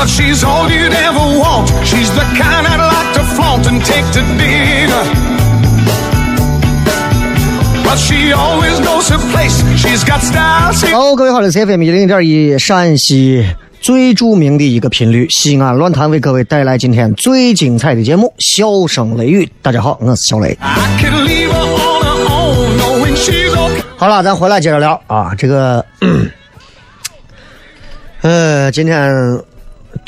Well, she's all you'd ever want. She's the kind I'd like to flaunt and take to dinner. But she always knows her place. She's got style. She 好，各位好，这是 FM 一零点一陕西最著名的一个频率西安论坛，为各位带来今天最精彩的节目《笑声雷雨》。大家好，我是小雷。好了，咱回来接着聊啊，这个，呃，今天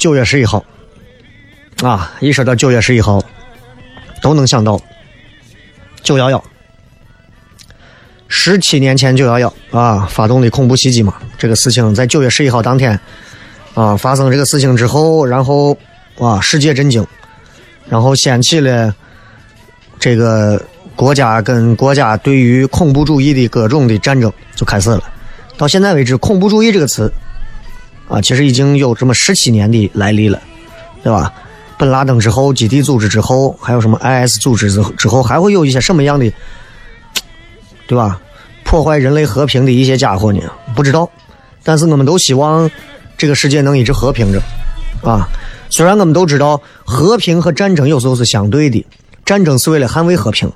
九月十一号啊，一说到九月十一号，都能想到九幺幺，十七年前九幺幺啊发动的恐怖袭击嘛，这个事情在九月十一号当天啊发生这个事情之后，然后啊世界震惊，然后掀起了这个国家跟国家对于恐怖主义的各种的战争就开始了。到现在为止，恐怖主义这个词啊，其实已经有这么十七年的来历了，对吧？本拉登之后，基地组织之后，还有什么 IS 组织之后之后，还会有一些什么样的，对吧？破坏人类和平的一些家伙呢？不知道，但是我们都希望这个世界能一直和平着啊。虽然我们都知道和平和战争有时候是相对的，战争是为了捍卫和平。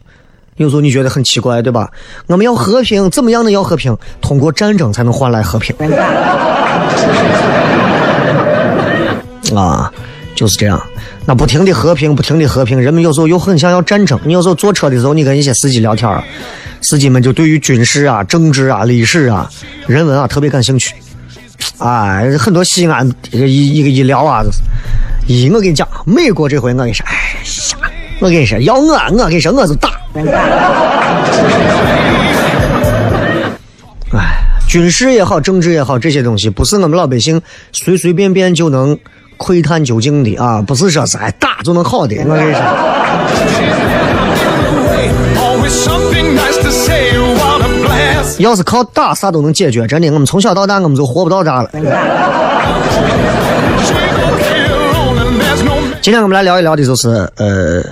有时候你觉得很奇怪，对吧？我们要和平，怎么样的要和平？通过战争才能换来和平。啊，就是这样。那不停的和平，不停的和平，人们有时候又很想要战争。你有时候坐车的时候，你跟一些司机聊天，司机们就对于军事啊、政治啊、历史啊、人文啊特别感兴趣。哎，很多西安这个一一个一聊啊，咦，我跟你讲，美国这回我跟你说，哎呀，我跟你说，要我我跟你说，我就打。哎，军事也好，政治也好，这些东西不是我们老百姓随随便便就能窥探究竟的啊，不是说是哎打就能好的。我跟你说.要是靠打啥都能解决，真的，我们从小到大我们就活不到这了。今天我们来聊一聊的就是呃，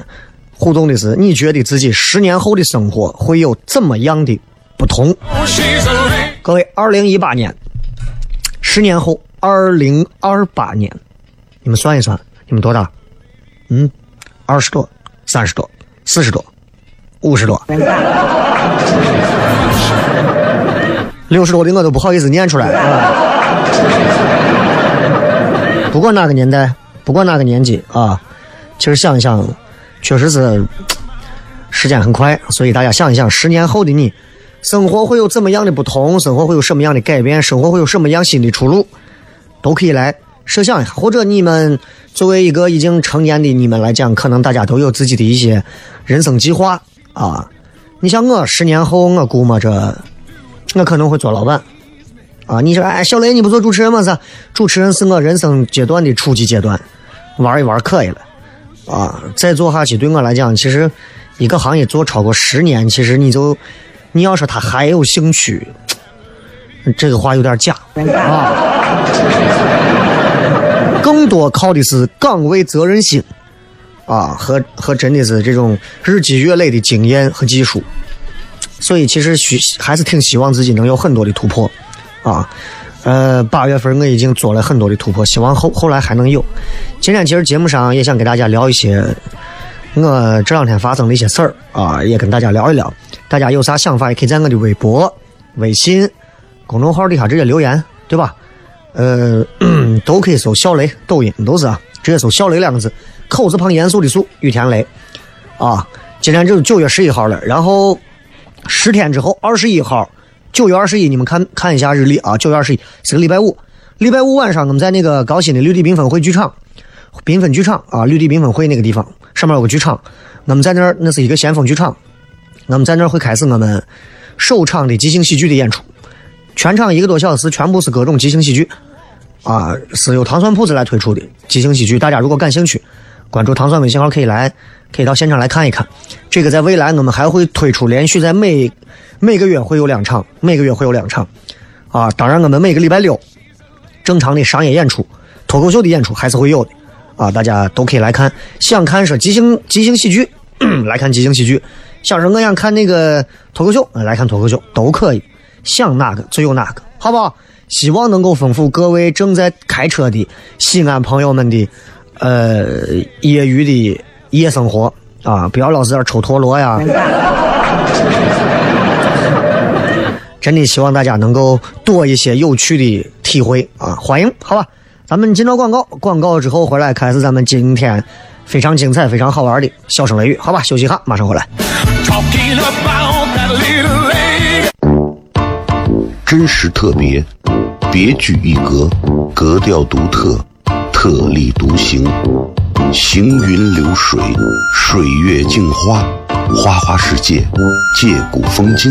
互动的是，你觉得自己十年后的生活会有怎么样的不同.各位，二零一八年，十年后，二零二八年，你们算一算，你们多大？嗯，二十多、三十多、四十多、五十多、六十多的我都不好意思念出来。啊不管哪个年代，不管哪个年纪啊，其实想一想，确实是时间很快，所以大家想一想，十年后的你，生活会有怎么样的不同？生活会有什么样的改变？生活会有什么样新的出路？都可以来设想一下，或者你们作为一个已经成年的你们来讲，可能大家都有自己的一些人生计划啊。你像我十年后，我估摸着我可能会做老板啊。你说，哎，小雷，你不做主持人吗？是，主持人是我人生阶段的初级阶段，玩一玩可以了啊。再做下去，对我来讲，其实一个行业做超过十年，其实你就你要说他还有兴趣，这个话有点假啊。更多靠的是岗位责任心啊，和和真的是这种日积月累的经验和技术。所以其实需还是挺希望自己能有很多的突破啊。呃，八月份我已经做了很多的突破，希望后后来还能有。今天其实节目上也想给大家聊一些我这两天发生的一些事儿啊，也跟大家聊一聊。大家有啥想法也可以在我的微博、微信公众号底下直接留言，对吧？呃，都可以搜小雷，抖音都是啊，直接搜小雷两个字，口字旁严肃的肃，雨田雷啊。今天就是九月十一号了，然后十天之后二十一号。九月二十一，你们看看一下日历啊！九月二十一是个礼拜五，礼拜五晚上我们在那个高新的绿地缤纷汇剧场，缤纷剧场啊，绿地缤纷汇那个地方上面有个剧场，我们在那儿那是一个先锋剧场，我们在那会开始我们首场的即兴喜剧的演出，全场一个多小时，全部是各种即兴喜剧啊，是由糖蒜铺子来推出的即兴喜剧。大家如果感兴趣，关注糖蒜微信号可以来，可以到现场来看一看。这个在未来我们还会推出，连续在每。每个月会有两场，每个月会有两场，啊，当然我们每个礼拜六正常的商业演出、脱口秀的演出还是会有的，啊，大家都可以来看。想看说即兴即兴喜剧，来看即兴喜剧；想说我想看那个脱口秀，来看脱口秀都可以。想哪个就有哪个，好不好？希望能够丰富各位正在开车的西安朋友们的呃业余的夜生活啊，不要老是在抽陀螺呀。真的希望大家能够多一些有趣的体会啊！欢迎，好吧，咱们进到广告，广告之后回来开始咱们今天非常精彩、非常好玩的笑声雷雨，好吧，休息一下，马上回来。真实特别，别具一格，格调独特，特立独行，行云流水，水月镜花，花花世界，借古风今。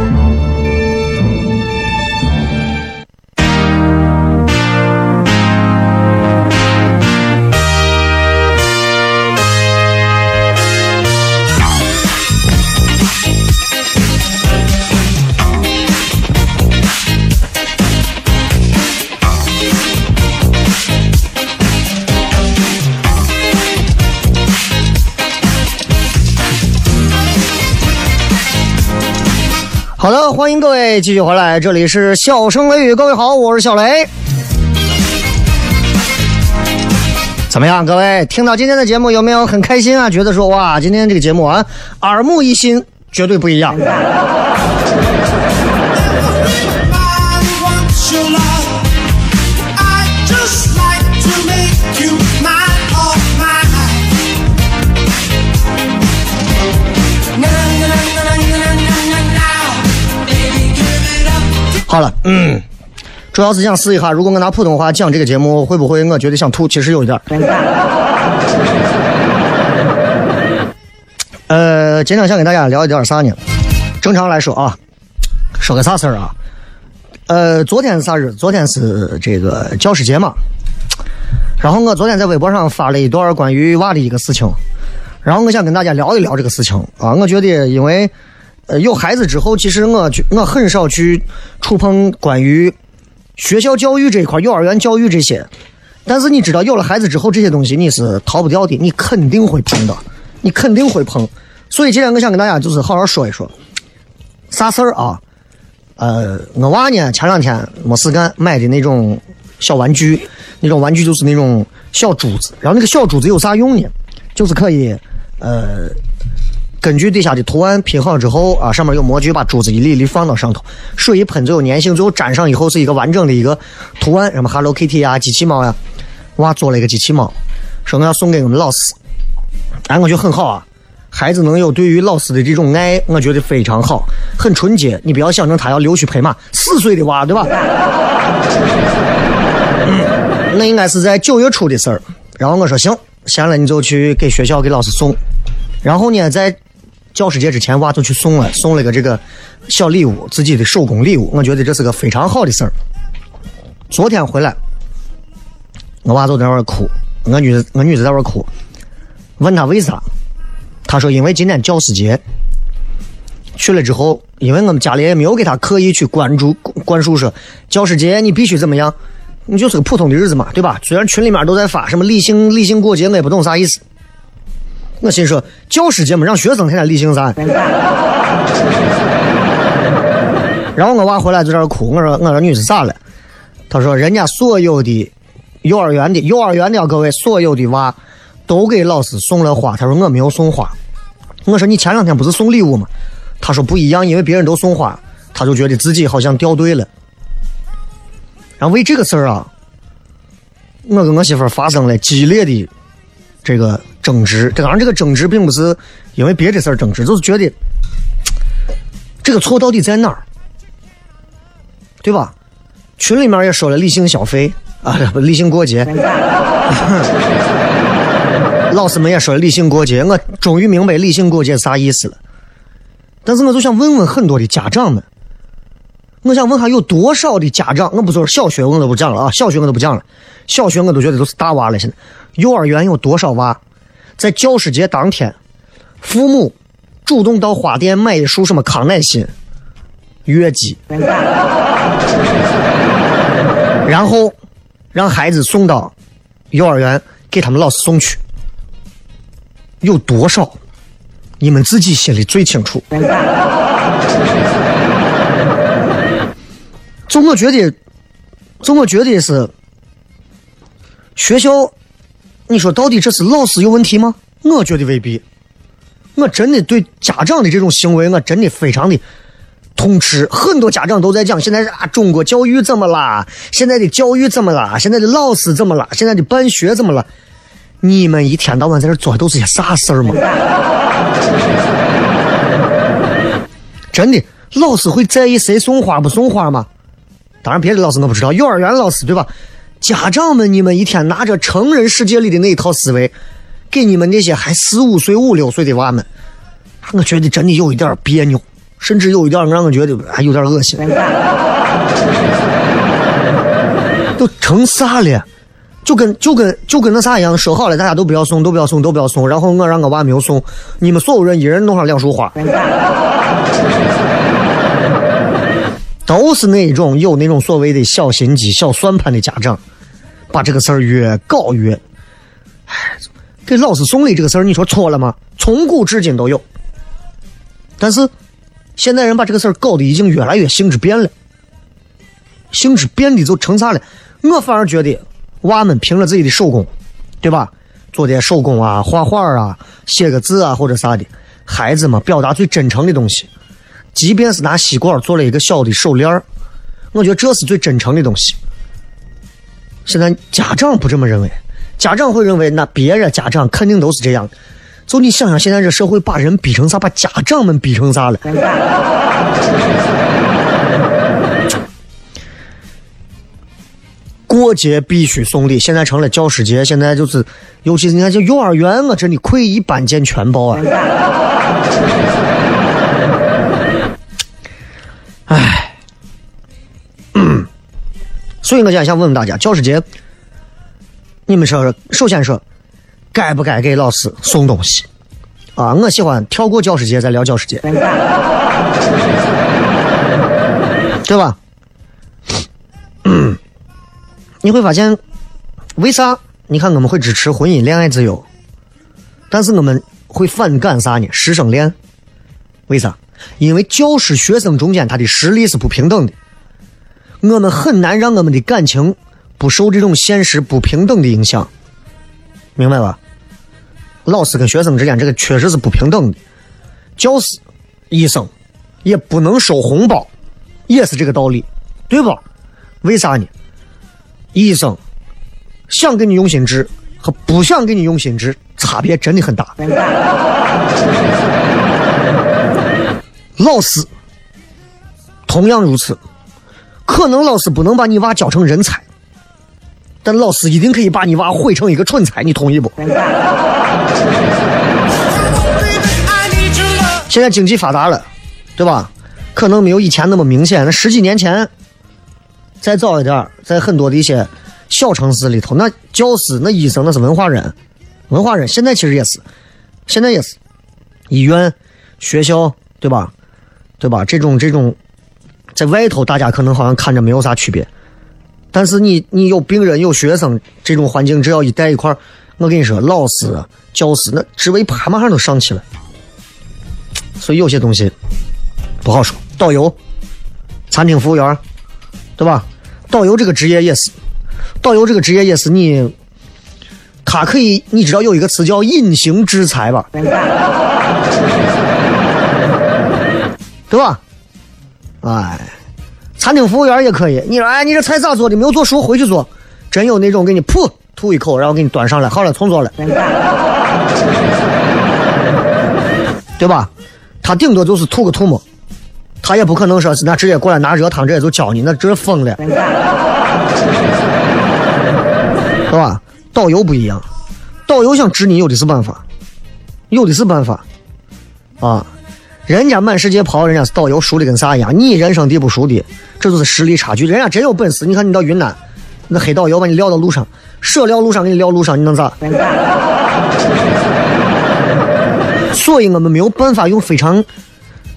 好的，欢迎各位继续回来，这里是笑声雷雨，各位好，我是小雷。怎么样，各位听到今天的节目有没有很开心啊？觉得说哇，今天这个节目啊，耳目一新，绝对不一样。好了，嗯，主要是想试一下，如果我拿普通话讲这个节目，会不会我觉得想吐？其实有一点。呃，今天想跟大家聊一点啥呢？正常来说啊，说个啥事儿啊？呃，昨天是啥日？昨天是这个教师节嘛。然后我昨天在微博上发了一段关于娃的一个事情，然后我想跟大家聊一聊这个事情啊。我觉得因为。有孩子之后，其实我去我很少去触碰关于学校教育这一块、幼儿园教育这些，但是你知道，有了孩子之后，这些东西你是逃不掉的，你肯定会碰到，你肯定会碰。所以今天我想跟大家就是好好说一说，啥事儿啊？呃，我娃呢前两天没事干，买的那种小玩具，那种玩具就是那种小珠子。然后那个小珠子有啥用呢？就是可以，呃，根据底下的图案拼好之后啊，上面有模具，把珠子一粒一粒放到上头，水一喷就有粘性，最后粘上以后是一个完整的一个图案，什么 Hello Kitty 啊、机器猫呀。娃做了一个机器猫，说我要送给我们老师，哎，我觉得很好啊。孩子能有对于老师的这种爱，我觉得非常好，很纯洁。你不要想成他要溜须拍马，四岁的娃对吧？嗯，那应该是在九月初的事儿。然后我说行，闲了你就去给学校给老师送。然后呢，在教师节之前，娃就去送了，送了个这个小礼物，自己的手工礼物。我觉得这是个非常好的事儿。昨天回来。我娃就在那儿哭，我女我女子在那儿哭，问他为啥？他说因为今天教师节，去了之后，因为我们家里也没有给他刻意去关注灌输说教师节你必须怎么样，你就是个普通的日子嘛，对吧？虽然群里面都在发什么理性理性过节，我也不懂啥意思。我心说教师节嘛，让学生天天理性啥？然后我娃回来就在那哭，我说我说女子咋了？他说人家所有的。幼儿园的幼儿园的啊各位，所有的娃都给老师送了花。他说我没有送花。我说你前两天不是送礼物吗？他说不一样，因为别人都送花，他就觉得自己好像掉队了。然后为这个事儿啊，我跟我媳妇发生了激烈的这个争执。当然，这个争执并不是因为别的事儿争执，就是觉得这个错到底在哪儿，对吧？群里面也说了理性消费。啊，不理性过节，老师们也说理性过节，我终于明白理性过节啥意思了。但是我就想问问很多的家长们，我想问下有多少的家长，我不说小学我都不讲了啊，小学我都不讲了，小学我都觉得都是大娃了。现在幼儿园有多少娃，在教师节当天，父母主动到花店买一束什么康乃馨、月季，然后。让孩子送到幼儿园给他们老师送去，有多少？你们自己心里最清楚。就我觉得，就我觉得是学校，你说到底这是老师有问题吗？我觉得未必。我真的对家长的这种行为，我真的非常的。痛斥，很多家长都在讲，现在啊，中国教育怎么啦？现在的教育怎么啦？现在的老师怎么啦？现在的办学怎么了？你们一天到晚在这做的都是些啥事儿吗？真的，老师会在意谁送花不送花吗？当然，别的老师我不知道，幼儿园老师对吧？家长们，你们一天拿着成人世界里的那一套思维，给你们那些还四五岁、五六岁的娃们，我觉得真的有一点别扭。甚至有一点让我觉得还有点恶心，都成啥了？就跟就跟就跟那啥一样，说好了，大家都不要送，都不要送，都不要送。然后我让我娃没有送，你们所有人一人弄上两束花，都是那种有那种所谓的小心机、小算盘的家长，把这个事儿越搞越，哎，给老师送礼这个事儿，你说错了吗？从古至今都有，但是。现在人把这个事儿搞得已经越来越性质变了，性质变的就成啥了？我反而觉得娃们凭着自己的手工，对吧？做点手工啊，画画啊，写个字啊，或者啥的，孩子们表达最真诚的东西。即便是拿吸管做了一个小的手链儿，我觉得这是最真诚的东西。现在家长不这么认为，家长会认为那别人家长肯定都是这样。就你想想，现在这社会把人逼成啥？把家长们逼成啥了？过节必须送礼，现在成了教师节。现在就是，尤其是你看，就幼儿园，我真的愧一斑见全包啊！哎，所以我今天想问问大家，教师节，你们说，首先说。该不该给老师送东西？啊，我喜欢跳过教师节再聊教师节，对吧？你会发现，为啥？你看我们会支持婚姻恋爱自由，但是我们会反感啥呢？师生恋。为啥？因为教师学生中间他的实力是不平等的，我们很难让我们的感情不受这种现实不平等的影响，明白吧？老师跟学生之间这个确实是不平等的，教师、医生也不能收红包，也是这个道理，对不？为啥呢？医生想给你用心治和不想给你用心治差别真的很大。老师同样如此，可能老师不能把你娃教成人才，但老师一定可以把你娃毁成一个蠢材，你同意不？现在经济发达了，对吧？可能没有以前那么明显。那十几年前，再早一点，在很多的一些小城市里头，那教师、那医生那是文化人，文化人。现在其实也是，现在也是，医院、学校，对吧？对吧？这种这种，在外头大家可能好像看着没有啥区别，但是你你有病人有学生这种环境，只要一在一块，我跟你说，老师、教师那职位啪马上都上去了。所以有些东西不好说。导游、餐厅服务员，对吧？导游这个职业也是，导游这个职业也是你，他可以，你知道有一个词叫隐形制裁吧？对吧？哎，餐厅服务员也可以。你说，哎，你这菜咋做的？没有做熟，回去做。真有那种给你噗吐一口，然后给你端上来，好了，重做了，对吧？他顶多就是吐个吐沫，他也不可能说是那直接过来拿热汤直接就浇你，那真是疯了，是吧？导游不一样，导游想治你有的是办法，有的是办法，啊，人家满世界跑，人家是导游熟的跟啥一样，你人生地不熟的，这就是实力差距。人家真有本事，你看你到云南，那黑导游把你撂到路上，舍撂路上给你撂路上，你能咋？所以我们没有办法用非常、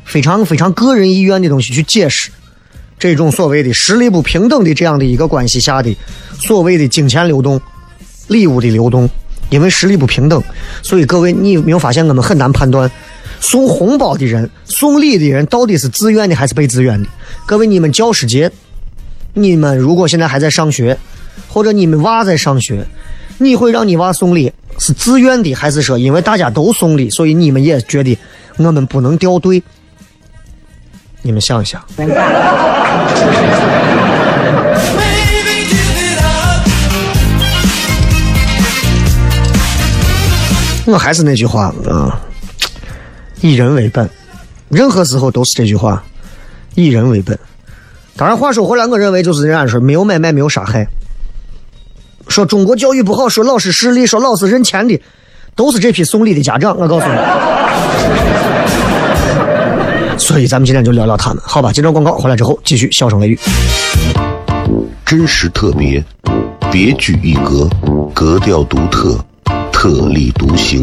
非常、非常个人意愿的东西去解释这种所谓的实力不平等的这样的一个关系下的所谓的金钱流动、礼物的流动。因为实力不平等，所以各位，你有没有发现我们很难判断送红包的人、送礼的人到底是自愿的还是被自愿的？各位，你们教师节，你们如果现在还在上学，或者你们娃在上学，你会让你娃送礼？是自愿的，还是说因为大家都送礼，所以你们也觉得我们不能掉队？你们想一想。我还是那句话啊，以人为本，任何时候都是这句话，以人为本。当然，话说回来，我认为就是人家说没有买卖，没有杀害。说中国教育不好，说老师势利，说老师认钱的，都是这批送礼的家长。我告诉你，所以咱们今天就聊聊他们，好吧？接着广告回来之后，继续笑声雷雨。真实特别，别具一格，格调独特，特立独行，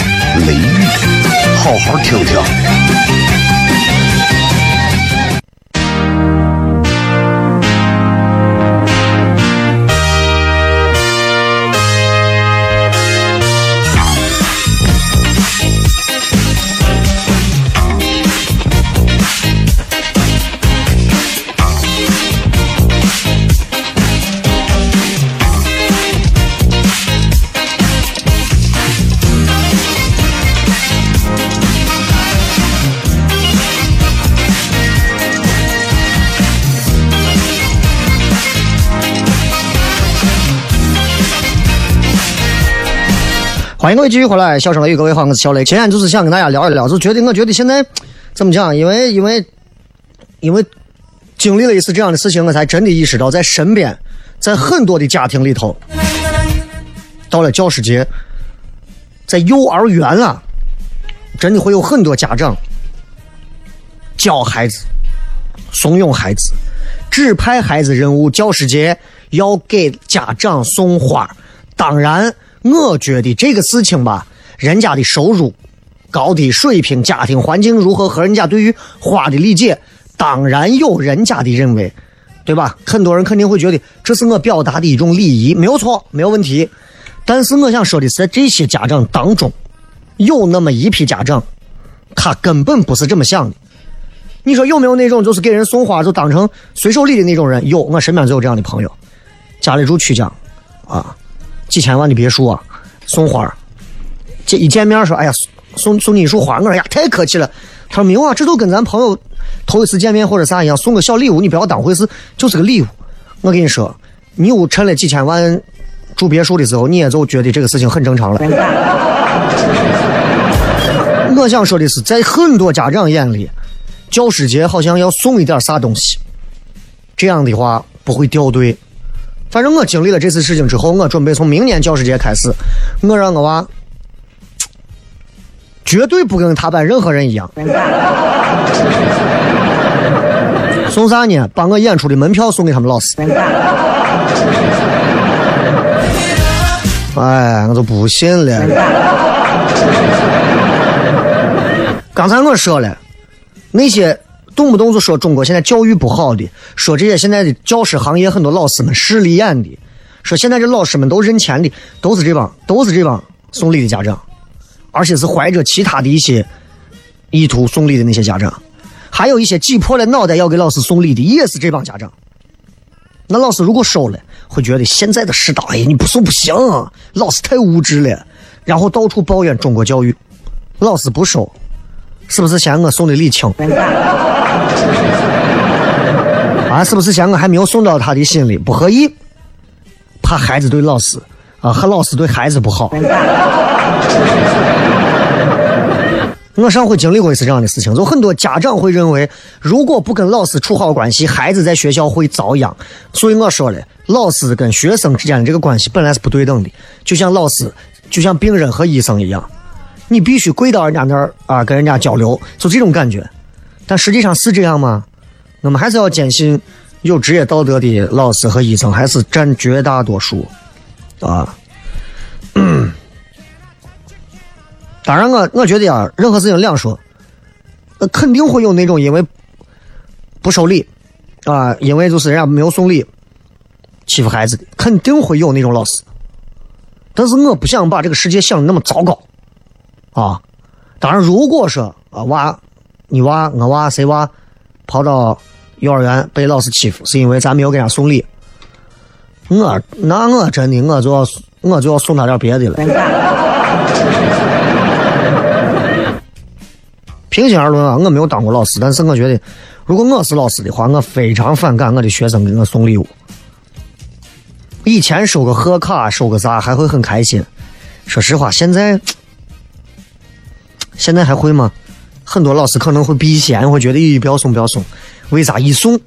雷雨，好好听听。欢迎各位继续回来，笑声雷雨，各位好，我是小雷。今天就是想跟大家聊一聊，就觉得我觉得现在怎么讲？因为因为因为经历了一次这样的事情，我才真的意识到，在身边，在很多的家庭里头，到了教师节，在幼儿园啊，真的会有很多家长教孩子、怂恿孩子、指派孩子任务，教师节要给家长送花。当然，我觉得这个事情吧，人家的收入高低水平、家庭环境如何和人家对于花的理解，当然有人家的认为，对吧？很多人肯定会觉得这是我表达的一种礼仪，没有错，没有问题。但是我想说的是，在这些家长当中，有那么一批家长，他根本不是这么想的。你说有没有那种就是给人送花就当成随手礼的那种人？有，我身边就有这样的朋友，家里住曲江，啊，几千万的别墅啊，送花，这一见面说，哎呀，送送你一束花，我说呀，太客气了。他说没有啊，这都跟咱朋友头一次见面或者啥一样，送个小礼物，你不要当回事，就是个礼物。我跟你说，你有趁了几千万住别墅的时候，你也就觉得这个事情很正常了。我想说的是，在很多家长眼里，教师节好像要送一点啥东西，这样的话不会掉队。反正我经历了这次事情之后，我准备从明年教师节开始，我让我娃 绝对不跟他班任何人一样。送啥呢？把我演出的门票送给他们老师。哎，我就不信了。刚才我说了，那些动不动就说中国现在教育不好的，说这些现在的教师行业很多老师们势利眼的，说现在这老师们都认钱的，都是这帮，都是这帮送礼的家长，而且是怀着其他的一些意图送礼的那些家长，还有一些挤破了脑袋要给老师送礼的，也是这帮家长。那老师如果收了，会觉得现在的世道，哎，你不送不行，老师太无知了，然后到处抱怨中国教育。老师不收，是不是嫌我送的礼轻？啊，是不是嫌我还没有送到他的心里，不合意？怕孩子对老师啊，和老师对孩子不好。我上回经历过一次这样的事情，就很多家长会认为，如果不跟老师处好关系，孩子在学校会遭殃。所以我说了，老师跟学生之间的这个关系本来是不对等的，就像老师，就像病人和医生一样，你必须跪到人家那儿啊，跟人家交流，就这种感觉。但实际上是这样吗？我们还是要坚信，有职业道德的老师和医生还是占绝大多数，啊。当然，我我觉得啊，任何事情两说，那肯定会有那种因为不收礼啊，因为就是人家没有送礼欺负孩子的，肯定会有那种老师。但是我不想把这个世界想的那么糟糕啊。当然，如果说啊娃，你娃我娃谁娃跑到幼儿园被老师欺负，是因为咱没有给人家送礼，我那我真的我就要我就要送他点别的了。平心而论啊，我没有当过老师，但是我觉得，如果我是老师的话，我非常反感我的学生给我送礼物。以前收个贺卡，收个啥还会很开心。说实话，现在现在还会吗？很多老师可能会避嫌，会觉得咦，不要送，不要送。为啥一送，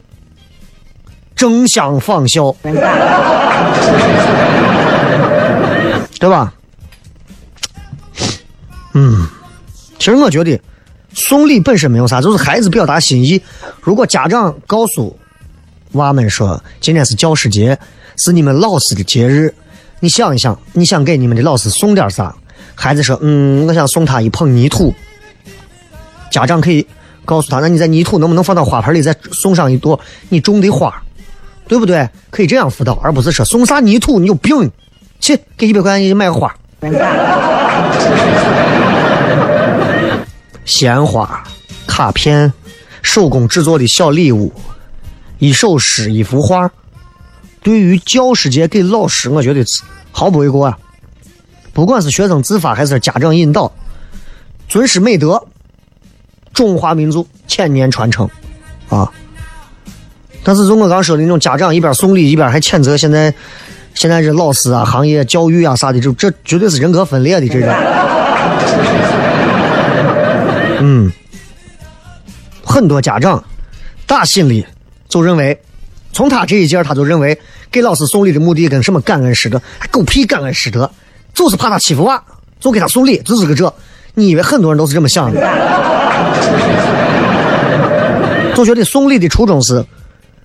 争相仿效，对吧？嗯，其实我觉得。送礼本身没有啥，就是孩子表达心意。如果家长告诉娃们说今天是教师节，是你们老师的节日，你想一想，你想给你们的老师送点啥？孩子说：“嗯，我想送他一捧泥土。”家长可以告诉他：“那你在泥土能不能放到花盆里，再送上一朵你种的花，对不对？可以这样辅导，而不是说送啥泥土你有病，去给一百块钱你买个花。”鲜花、卡片、手工制作的小礼物、一首诗、一幅画，对于教师节给老师，我觉得毫不为过啊。不管是学生自发还是家长引导，尊师美德，中华民族千年传承啊。但是，就我刚说的那种家长一边送礼一边还谴责现在现在这老师啊、行业教育啊啥的，这这绝对是人格分裂的这种。嗯，很多家长打心里就认为，从他这一届他就认为给老师送礼的目的跟什么感恩师德，狗屁感恩师德，就是怕他欺负娃，就给他送礼，就是个这。你以为很多人都是这么想的？就觉得送礼的初衷是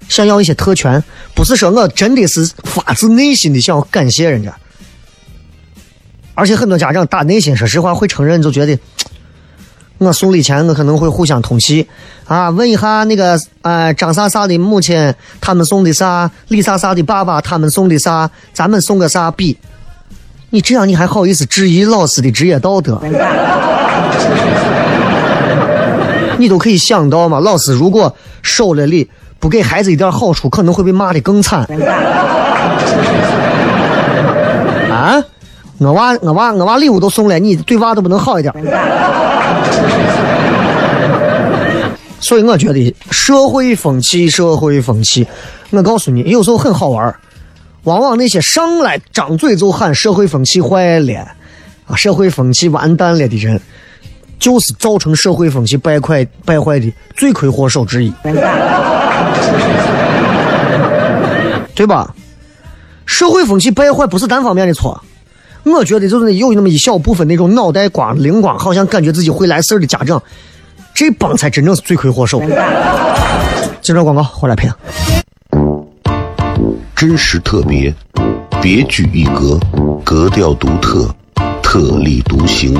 想要一些特权，不是说我真的是发自内心的想要感谢人家。而且很多家长打内心，说实话会承认，就觉得我送礼前我可能会互相通气啊，问一下那个呃张啥啥的母亲他们送的啥，李啥啥的爸爸他们送的啥，咱们送个啥比？你这样你还好意思质疑老师的职业道德？你都可以想到嘛，老师如果收了礼不给孩子一点好处，可能会被骂的更惨。啊，我娃我娃我娃礼物都送了，你对娃都不能好一点？所以我觉得社会风气，社会风气，我告诉你，有时候很好玩往往那些上来张嘴就喊社会风气坏了啊，社会风气完蛋了的人。就是造成社会风气败坏败坏的罪魁祸首之一，对吧？社会风气败坏不是单方面的错，我觉得就是有那么一小部分那种脑袋瓜灵光，好像感觉自己会来事儿的家长，这帮才真正是罪魁祸首。接着广告，回来片。真实特别，别具一格，格调独特，特立独行。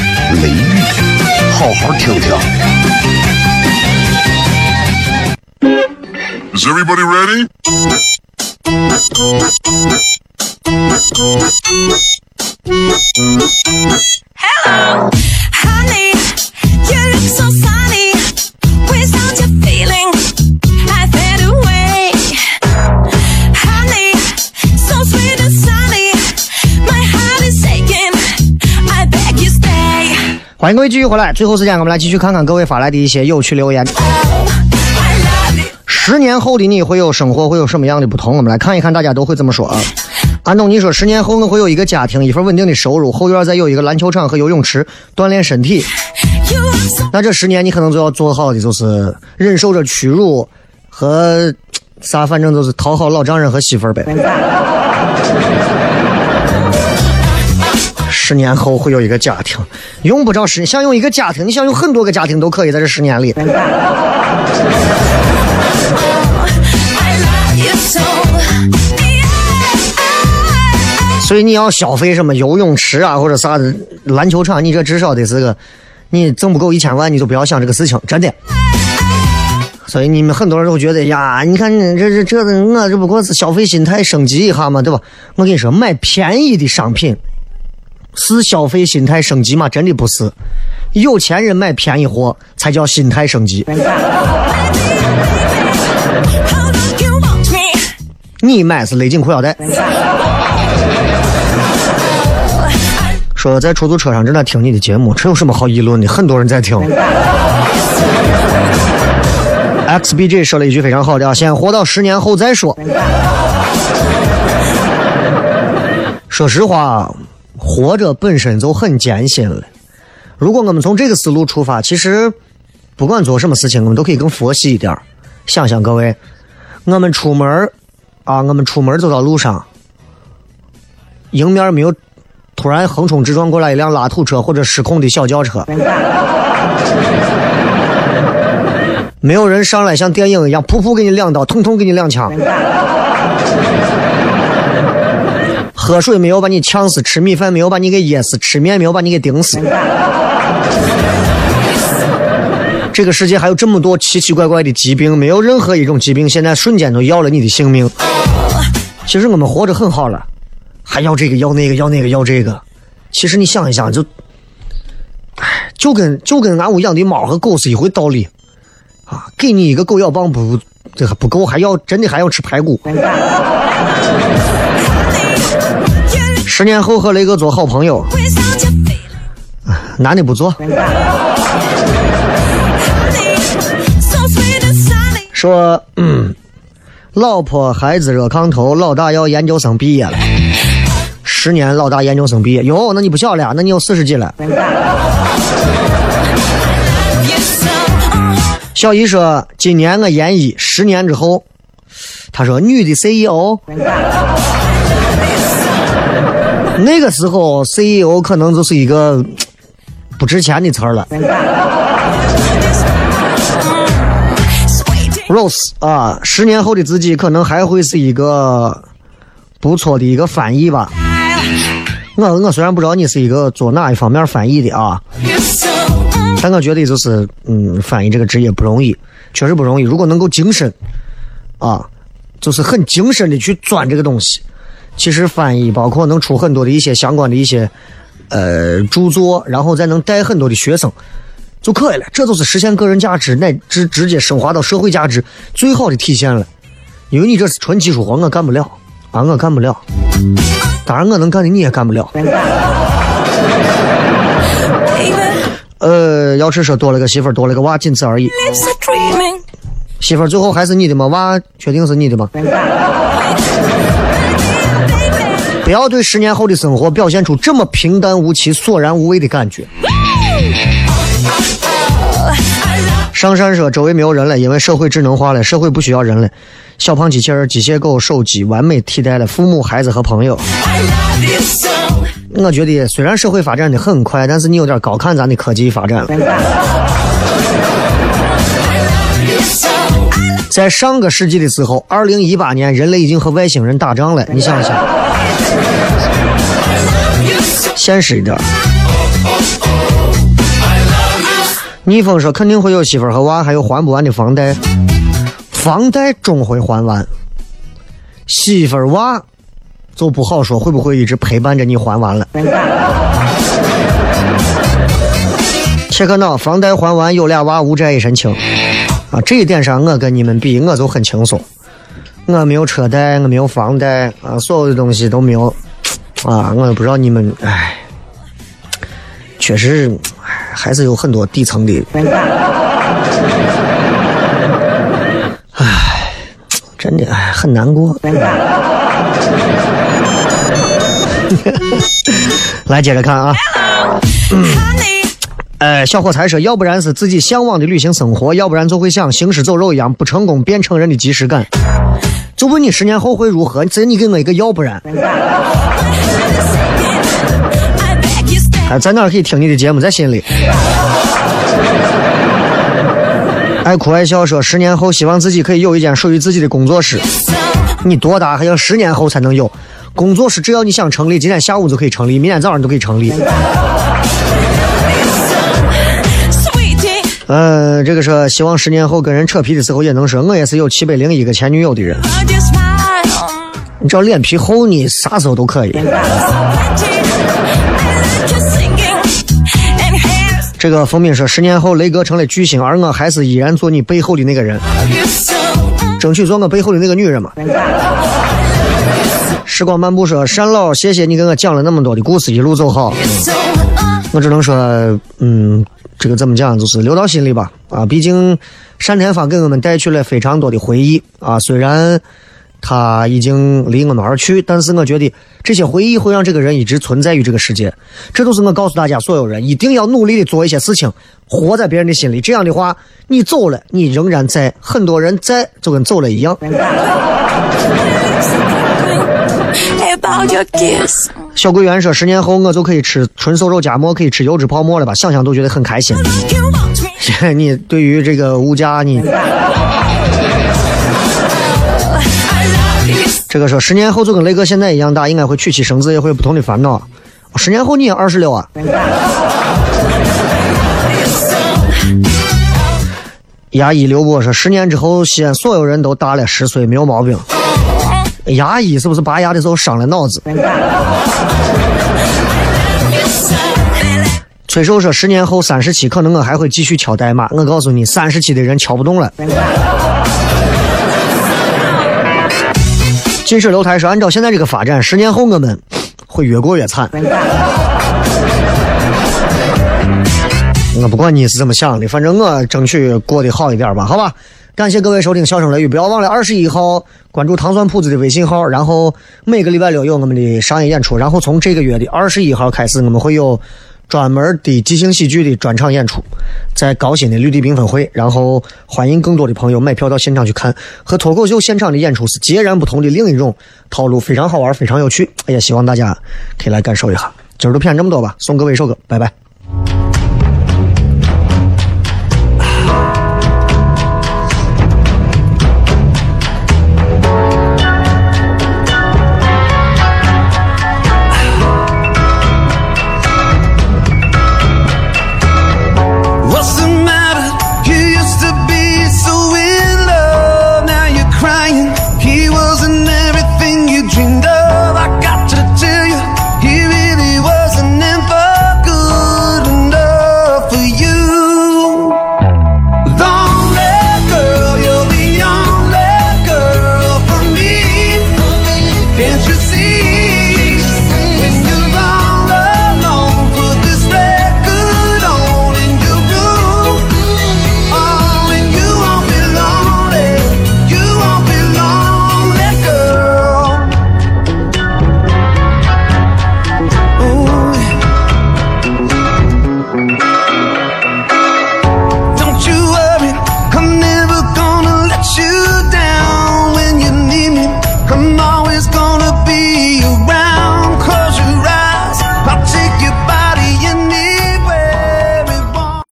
雷雨，好好听听。Is everybody ready? Hello, honey, you look so sunny. 欢迎各位继续回来，最后时间我们来继续看看各位发来的一些有趣留言。十年后的你会有生活会有什么样的不同？我们来看一看大家都会怎么说啊。安东尼说，十年后我会有一个家庭，一份稳定的收入，后院再有一个篮球场和游泳池锻炼身体。那这十年你可能就要做好的就是忍受着屈辱和啥，反正就是讨好老丈人和媳妇儿呗。十年后会有一个家庭，用不着十，想用一个家庭，你想用很多个家庭都可以在这十年里。所以你要消费什么游泳池啊，或者啥的篮球场，你这至少得是个，你挣不够一千万，你就不要想这个事情，真的。所以你们很多人都觉得呀，你看这这这我这不过是消费心态升级一下嘛，对吧？我跟你说，买便宜的商品是消费心态升级吗？真的不是，有钱人买便宜货才叫心态升级。你买是勒紧裤腰带。说在出租车上正在听你的节目，这有什么好议论的？很多人在听。XBJ 说了一句非常好的啊，先活到十年后再说。说实话，活着本身就很艰辛了。如果我们从这个思路出发，其实不管做什么事情，我们都可以更佛系一点。想想各位，我们出门啊，我们出门走到路上，迎面没有突然横冲直撞过来一辆拉土车或者失控的小轿车，没有人上来像电影一样噗噗给你两刀，痛痛给你两枪。喝水没有把你呛死，吃米饭没有把你给噎死，吃面没有把你给顶死。这个世界还有这么多奇奇怪怪的疾病，没有任何一种疾病现在瞬间就要了你的性命。其实我们活着很好了，还要这个要那个要那个要这个。其实你想一想，就，唉，就跟就跟俺屋养的猫和狗是一回道理啊！给你一个狗咬棒不这还不够，还要真的还要吃排骨。十年后和雷哥做好朋友，男的不做。说，嗯，老婆孩子热炕头，老大要研究生毕业了。十年老大研究生毕业，哟，那你不小了，那你有四十几了。小姨说，今年我研一，十年之后，他说女的 CEO，那个时候 CEO 可能就是一个不值钱的词儿了。Rose 啊，十年后的自己可能还会是一个不错的一个翻译吧。我我虽然不知道你是一个做哪一方面翻译的啊，但我觉得就是嗯，翻译这个职业不容易，确实不容易。如果能够精深啊，就是很精深的去钻这个东西，其实翻译包括能出很多的一些相关的一些呃著作，然后再能带很多的学生就可以了。这就是实现个人价值乃至直接升华到社会价值最好的体现了。因为你这是纯技术活，我干不了啊，我干不了。当然我能干的你也干不了。呃，要是说多了个媳妇儿，多了个娃，仅此而已。媳妇儿最后还是你的吗？娃确定是你的吗？不要对十年后的生活表现出这么平淡无奇、索然无味的感觉。上山说周围没有人了，因为社会智能化了，社会不需要人了。小胖机器人、机械狗、手机完美替代了父母、孩子和朋友。So. 我觉得虽然社会发展的很快，但是你有点高看咱的科技发展了。在上个世纪的时候，二零一八年，人类已经和外星人打仗了。你想一想，现实一点。逆风说肯定会有媳妇儿和娃，还有还不完的房贷，房贷终会还完，媳妇儿娃就不好说会不会一直陪伴着你还完了。切克闹，房贷还完，有俩娃，无债一身轻。啊，这一点上我跟你们比，我就很轻松。我没有车贷，我没有房贷啊，所有的东西都没有啊。我也不知道你们，唉，确实，还是有很多底层的，唉，真的唉很难过。来，接着看啊。嗯呃，小伙才说，要不然是自己向往的旅行生活，要不然就会像行尸走肉一样，不成功变成人的即视感。就问你十年后会如何？只你给我一个要不然。哎，在哪儿可以听你的节目？在心里。爱哭爱笑说，十年后希望自己可以有一间属于自己的工作室。你多大还要十年后才能有？工作室只要你想成立，今天下午就可以成立，明天早上都可以成立。呃，这个说希望十年后跟人扯皮的时候也能说，我也是有七百零一个前女友的人。你只要脸皮厚，你啥时候都可以。这个封面说，十年后雷哥成了巨星，而我还是依然做你背后的那个人，争取做我背后的那个女人嘛。时光漫步说，单老，谢谢你给我讲了那么多的故事，一路走好。我只能说，嗯，这个怎么讲，就是留到心里吧。啊，毕竟单田芳给我们带去了非常多的回忆啊，虽然他已经离我们而去，但是我觉得这些回忆会让这个人一直存在于这个世界。这都是我告诉大家，所有人一定要努力的做一些事情，活在别人的心里。这样的话，你走了，你仍然在，很多人在，就跟走了一样。About your kiss. 小桂圆说，十年后我就可以吃纯瘦肉夹馍，可以吃油脂泡馍了吧？想想都觉得很开心。Like you want me. 你对于这个物价，你这个说十年后就跟雷哥现在一样大，应该会娶妻生子，也会有不同的烦恼。十年后你也二十六啊？牙医刘波说，十年之后西安所有人都大了十岁，没有毛病。牙医是不是拔牙的时候伤了脑子？崔寿说，十年后三十七，可能我还会继续敲代码。我告诉你，三十七的人敲不动了。近水楼台说，按照现在这个发展，十年后我们会越过越惨。我不管你是怎么想的，反正我争取过得好一点吧，好吧。感谢各位收听《笑声雷雨》，不要忘了二十一号关注糖蒜铺子的微信号，然后每个礼拜六有我们的商业演出，然后从这个月的二十一号开始，我们会有专门的即兴喜剧的专场演出，在高新的绿地缤纷会，然后欢迎更多的朋友买票到现场去看，和脱口秀现场的演出是截然不同的另一种套路，非常好玩，非常有趣，也希望大家可以来感受一下。今儿就骗这么多吧，送各位一首歌，拜拜。